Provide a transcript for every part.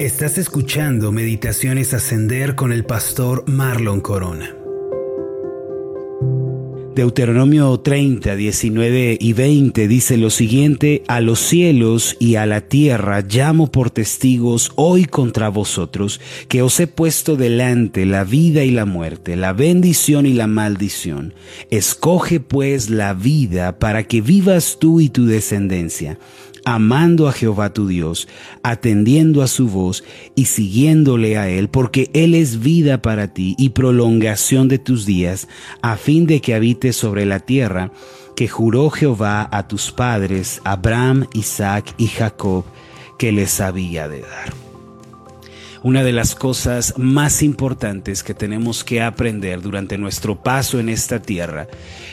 Estás escuchando Meditaciones Ascender con el pastor Marlon Corona. Deuteronomio 30, 19 y 20 dice lo siguiente, a los cielos y a la tierra llamo por testigos hoy contra vosotros, que os he puesto delante la vida y la muerte, la bendición y la maldición. Escoge pues la vida para que vivas tú y tu descendencia amando a Jehová tu Dios, atendiendo a su voz y siguiéndole a Él, porque Él es vida para ti y prolongación de tus días, a fin de que habites sobre la tierra que juró Jehová a tus padres, Abraham, Isaac y Jacob, que les había de dar. Una de las cosas más importantes que tenemos que aprender durante nuestro paso en esta tierra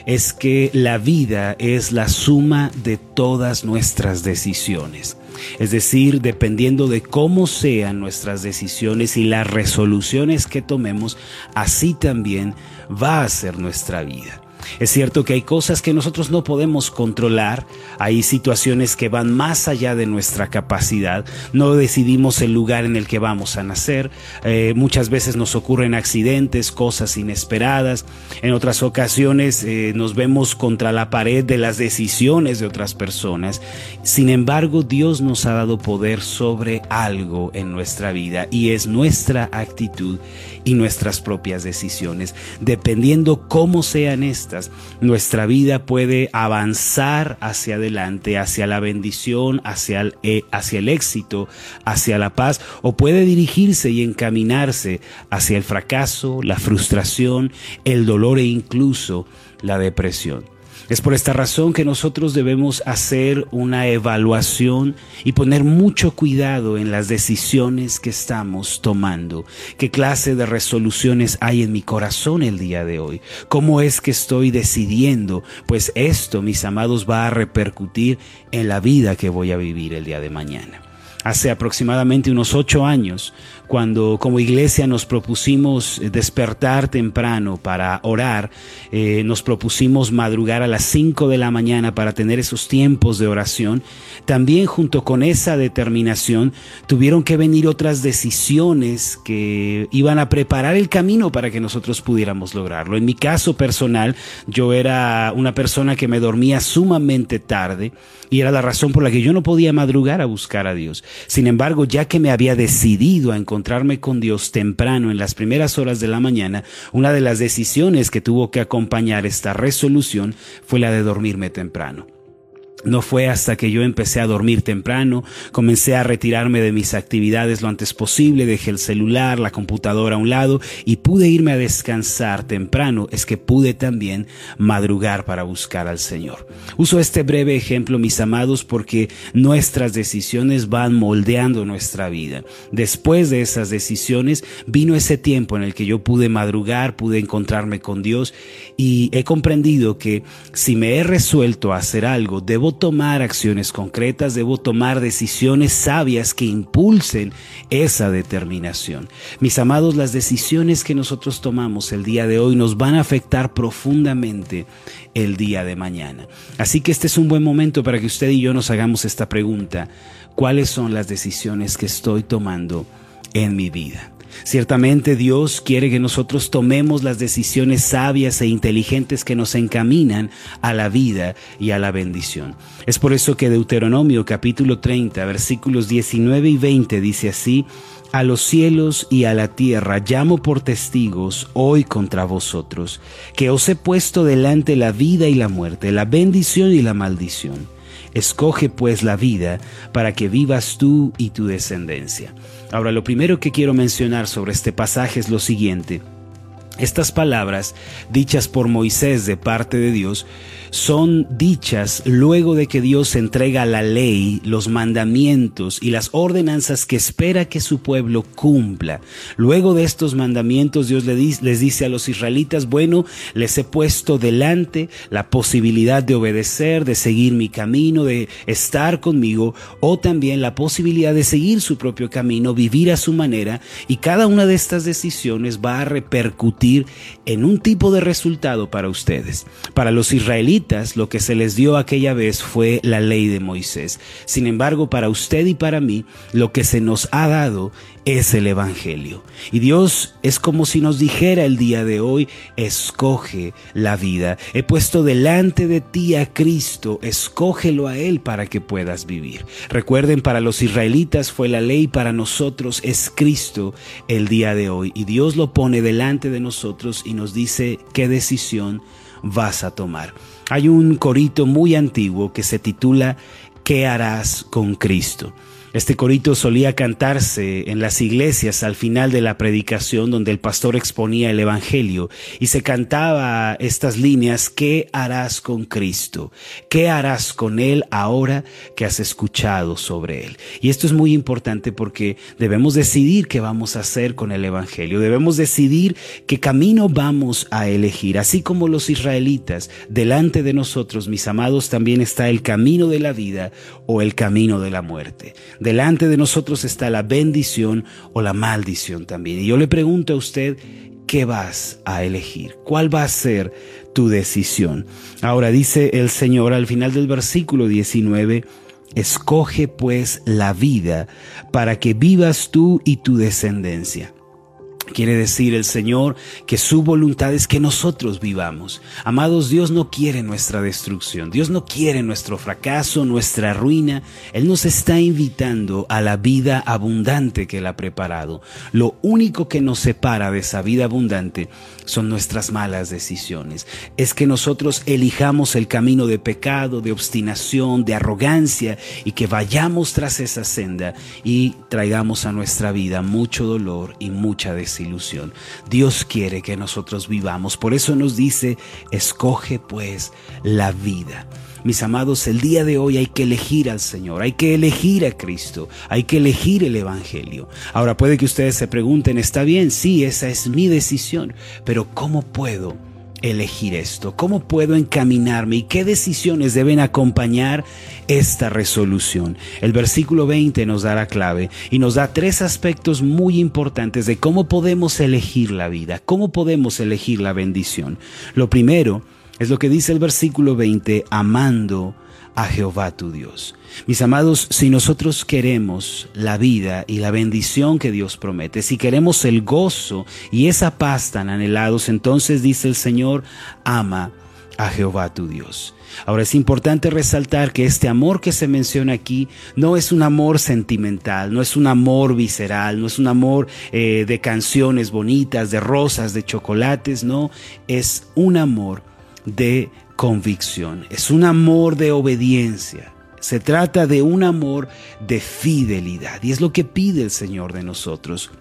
es que la vida es la suma de todas nuestras decisiones. Es decir, dependiendo de cómo sean nuestras decisiones y las resoluciones que tomemos, así también va a ser nuestra vida. Es cierto que hay cosas que nosotros no podemos controlar, hay situaciones que van más allá de nuestra capacidad, no decidimos el lugar en el que vamos a nacer, eh, muchas veces nos ocurren accidentes, cosas inesperadas, en otras ocasiones eh, nos vemos contra la pared de las decisiones de otras personas, sin embargo Dios nos ha dado poder sobre algo en nuestra vida y es nuestra actitud y nuestras propias decisiones, dependiendo cómo sean estas nuestra vida puede avanzar hacia adelante, hacia la bendición, hacia el, eh, hacia el éxito, hacia la paz, o puede dirigirse y encaminarse hacia el fracaso, la frustración, el dolor e incluso la depresión. Es por esta razón que nosotros debemos hacer una evaluación y poner mucho cuidado en las decisiones que estamos tomando. ¿Qué clase de resoluciones hay en mi corazón el día de hoy? ¿Cómo es que estoy decidiendo? Pues esto, mis amados, va a repercutir en la vida que voy a vivir el día de mañana hace aproximadamente unos ocho años, cuando como iglesia nos propusimos despertar temprano para orar, eh, nos propusimos madrugar a las cinco de la mañana para tener esos tiempos de oración, también junto con esa determinación tuvieron que venir otras decisiones que iban a preparar el camino para que nosotros pudiéramos lograrlo. En mi caso personal, yo era una persona que me dormía sumamente tarde y era la razón por la que yo no podía madrugar a buscar a Dios. Sin embargo, ya que me había decidido a encontrarme con Dios temprano en las primeras horas de la mañana, una de las decisiones que tuvo que acompañar esta resolución fue la de dormirme temprano. No fue hasta que yo empecé a dormir temprano, comencé a retirarme de mis actividades lo antes posible, dejé el celular, la computadora a un lado y pude irme a descansar temprano, es que pude también madrugar para buscar al Señor. Uso este breve ejemplo, mis amados, porque nuestras decisiones van moldeando nuestra vida. Después de esas decisiones vino ese tiempo en el que yo pude madrugar, pude encontrarme con Dios y he comprendido que si me he resuelto a hacer algo, debo tomar acciones concretas, debo tomar decisiones sabias que impulsen esa determinación. Mis amados, las decisiones que nosotros tomamos el día de hoy nos van a afectar profundamente el día de mañana. Así que este es un buen momento para que usted y yo nos hagamos esta pregunta. ¿Cuáles son las decisiones que estoy tomando en mi vida? Ciertamente Dios quiere que nosotros tomemos las decisiones sabias e inteligentes que nos encaminan a la vida y a la bendición. Es por eso que Deuteronomio capítulo 30 versículos 19 y 20 dice así, a los cielos y a la tierra llamo por testigos hoy contra vosotros, que os he puesto delante la vida y la muerte, la bendición y la maldición. Escoge pues la vida para que vivas tú y tu descendencia. Ahora, lo primero que quiero mencionar sobre este pasaje es lo siguiente. Estas palabras, dichas por Moisés de parte de Dios, son dichas luego de que Dios entrega la ley, los mandamientos y las ordenanzas que espera que su pueblo cumpla. Luego de estos mandamientos Dios les dice a los israelitas, bueno, les he puesto delante la posibilidad de obedecer, de seguir mi camino, de estar conmigo, o también la posibilidad de seguir su propio camino, vivir a su manera, y cada una de estas decisiones va a repercutir en un tipo de resultado para ustedes. Para los israelitas lo que se les dio aquella vez fue la ley de Moisés. Sin embargo, para usted y para mí lo que se nos ha dado es el Evangelio. Y Dios es como si nos dijera el día de hoy, escoge la vida. He puesto delante de ti a Cristo, escógelo a Él para que puedas vivir. Recuerden, para los israelitas fue la ley, para nosotros es Cristo el día de hoy. Y Dios lo pone delante de nosotros y nos dice qué decisión vas a tomar. Hay un corito muy antiguo que se titula ¿Qué harás con Cristo? Este corito solía cantarse en las iglesias al final de la predicación donde el pastor exponía el Evangelio y se cantaba estas líneas, ¿qué harás con Cristo? ¿Qué harás con Él ahora que has escuchado sobre Él? Y esto es muy importante porque debemos decidir qué vamos a hacer con el Evangelio, debemos decidir qué camino vamos a elegir, así como los israelitas, delante de nosotros, mis amados, también está el camino de la vida o el camino de la muerte. Delante de nosotros está la bendición o la maldición también. Y yo le pregunto a usted, ¿qué vas a elegir? ¿Cuál va a ser tu decisión? Ahora dice el Señor al final del versículo 19, escoge pues la vida para que vivas tú y tu descendencia. Quiere decir el Señor que su voluntad es que nosotros vivamos. Amados, Dios no quiere nuestra destrucción, Dios no quiere nuestro fracaso, nuestra ruina. Él nos está invitando a la vida abundante que Él ha preparado. Lo único que nos separa de esa vida abundante son nuestras malas decisiones. Es que nosotros elijamos el camino de pecado, de obstinación, de arrogancia y que vayamos tras esa senda y traigamos a nuestra vida mucho dolor y mucha desilusión ilusión. Dios quiere que nosotros vivamos. Por eso nos dice, escoge pues la vida. Mis amados, el día de hoy hay que elegir al Señor, hay que elegir a Cristo, hay que elegir el Evangelio. Ahora puede que ustedes se pregunten, está bien, sí, esa es mi decisión, pero ¿cómo puedo? Elegir esto? ¿Cómo puedo encaminarme y qué decisiones deben acompañar esta resolución? El versículo 20 nos da la clave y nos da tres aspectos muy importantes de cómo podemos elegir la vida, cómo podemos elegir la bendición. Lo primero es lo que dice el versículo 20, amando a Jehová tu Dios. Mis amados, si nosotros queremos la vida y la bendición que Dios promete, si queremos el gozo y esa paz tan anhelados, entonces dice el Señor, ama a Jehová tu Dios. Ahora es importante resaltar que este amor que se menciona aquí no es un amor sentimental, no es un amor visceral, no es un amor eh, de canciones bonitas, de rosas, de chocolates, no, es un amor de convicción, es un amor de obediencia. Se trata de un amor de fidelidad y es lo que pide el Señor de nosotros.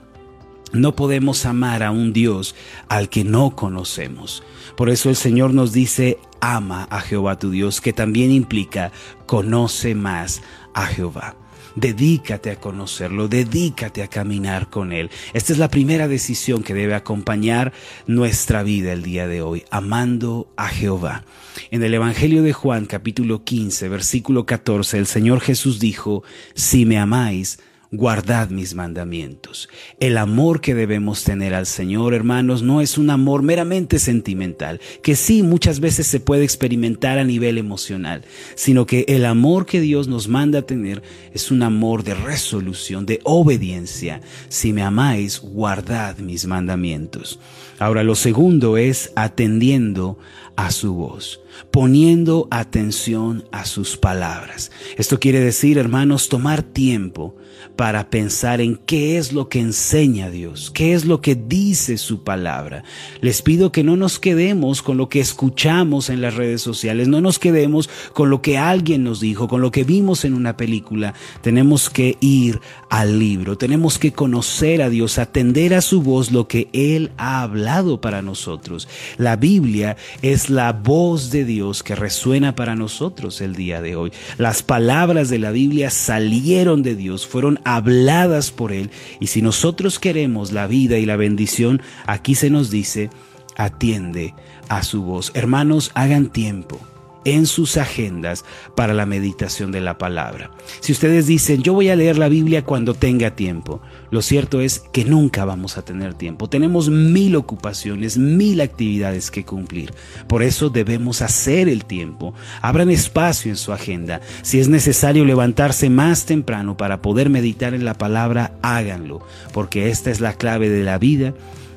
No podemos amar a un Dios al que no conocemos. Por eso el Señor nos dice, ama a Jehová tu Dios, que también implica conoce más a Jehová. Dedícate a conocerlo, dedícate a caminar con Él. Esta es la primera decisión que debe acompañar nuestra vida el día de hoy, amando a Jehová. En el Evangelio de Juan capítulo 15, versículo 14, el Señor Jesús dijo, si me amáis, guardad mis mandamientos. El amor que debemos tener al Señor, hermanos, no es un amor meramente sentimental, que sí muchas veces se puede experimentar a nivel emocional, sino que el amor que Dios nos manda a tener es un amor de resolución, de obediencia. Si me amáis, guardad mis mandamientos. Ahora, lo segundo es atendiendo a su voz, poniendo atención a sus palabras. Esto quiere decir, hermanos, tomar tiempo para pensar en qué es lo que enseña Dios, qué es lo que dice su palabra. Les pido que no nos quedemos con lo que escuchamos en las redes sociales, no nos quedemos con lo que alguien nos dijo, con lo que vimos en una película. Tenemos que ir al libro, tenemos que conocer a Dios, atender a su voz, lo que Él ha hablado para nosotros. La Biblia es la voz de Dios que resuena para nosotros el día de hoy. Las palabras de la Biblia salieron de Dios, fueron habladas por Él. Y si nosotros queremos la vida y la bendición, aquí se nos dice, atiende a su voz. Hermanos, hagan tiempo en sus agendas para la meditación de la palabra. Si ustedes dicen, yo voy a leer la Biblia cuando tenga tiempo, lo cierto es que nunca vamos a tener tiempo. Tenemos mil ocupaciones, mil actividades que cumplir. Por eso debemos hacer el tiempo. Abran espacio en su agenda. Si es necesario levantarse más temprano para poder meditar en la palabra, háganlo, porque esta es la clave de la vida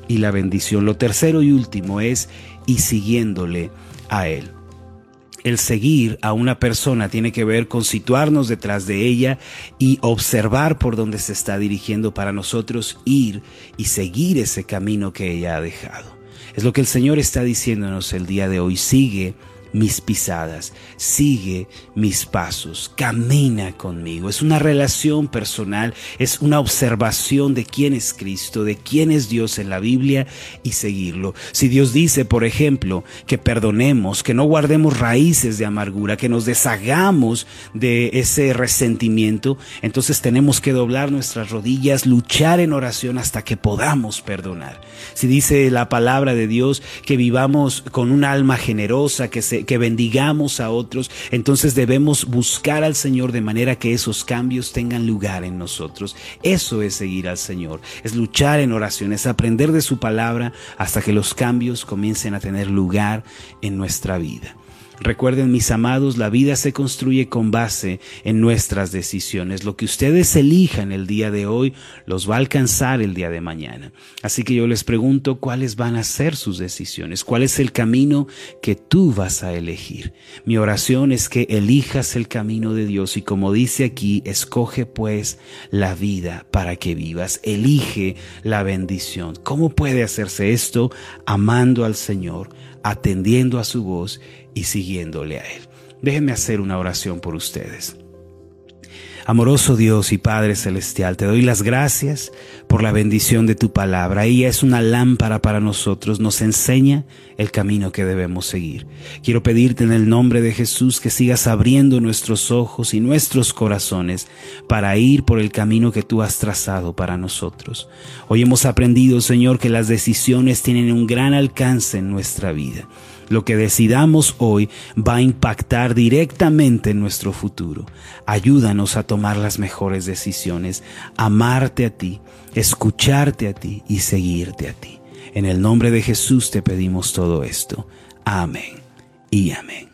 y la bendición. Lo tercero y último es y siguiéndole a Él. El seguir a una persona tiene que ver con situarnos detrás de ella y observar por dónde se está dirigiendo para nosotros ir y seguir ese camino que ella ha dejado. Es lo que el Señor está diciéndonos el día de hoy. Sigue mis pisadas, sigue mis pasos, camina conmigo. Es una relación personal, es una observación de quién es Cristo, de quién es Dios en la Biblia y seguirlo. Si Dios dice, por ejemplo, que perdonemos, que no guardemos raíces de amargura, que nos deshagamos de ese resentimiento, entonces tenemos que doblar nuestras rodillas, luchar en oración hasta que podamos perdonar. Si dice la palabra de Dios que vivamos con un alma generosa, que se que bendigamos a otros, entonces debemos buscar al Señor de manera que esos cambios tengan lugar en nosotros. Eso es seguir al Señor, es luchar en oraciones, aprender de su palabra hasta que los cambios comiencen a tener lugar en nuestra vida. Recuerden, mis amados, la vida se construye con base en nuestras decisiones. Lo que ustedes elijan el día de hoy los va a alcanzar el día de mañana. Así que yo les pregunto cuáles van a ser sus decisiones, cuál es el camino que tú vas a elegir. Mi oración es que elijas el camino de Dios y como dice aquí, escoge pues la vida para que vivas, elige la bendición. ¿Cómo puede hacerse esto? Amando al Señor, atendiendo a su voz y siguiéndole a Él. Déjenme hacer una oración por ustedes. Amoroso Dios y Padre Celestial, te doy las gracias por la bendición de tu palabra. Ella es una lámpara para nosotros, nos enseña el camino que debemos seguir. Quiero pedirte en el nombre de Jesús que sigas abriendo nuestros ojos y nuestros corazones para ir por el camino que tú has trazado para nosotros. Hoy hemos aprendido, Señor, que las decisiones tienen un gran alcance en nuestra vida. Lo que decidamos hoy va a impactar directamente en nuestro futuro. Ayúdanos a tomar las mejores decisiones, amarte a ti, escucharte a ti y seguirte a ti. En el nombre de Jesús te pedimos todo esto. Amén y amén.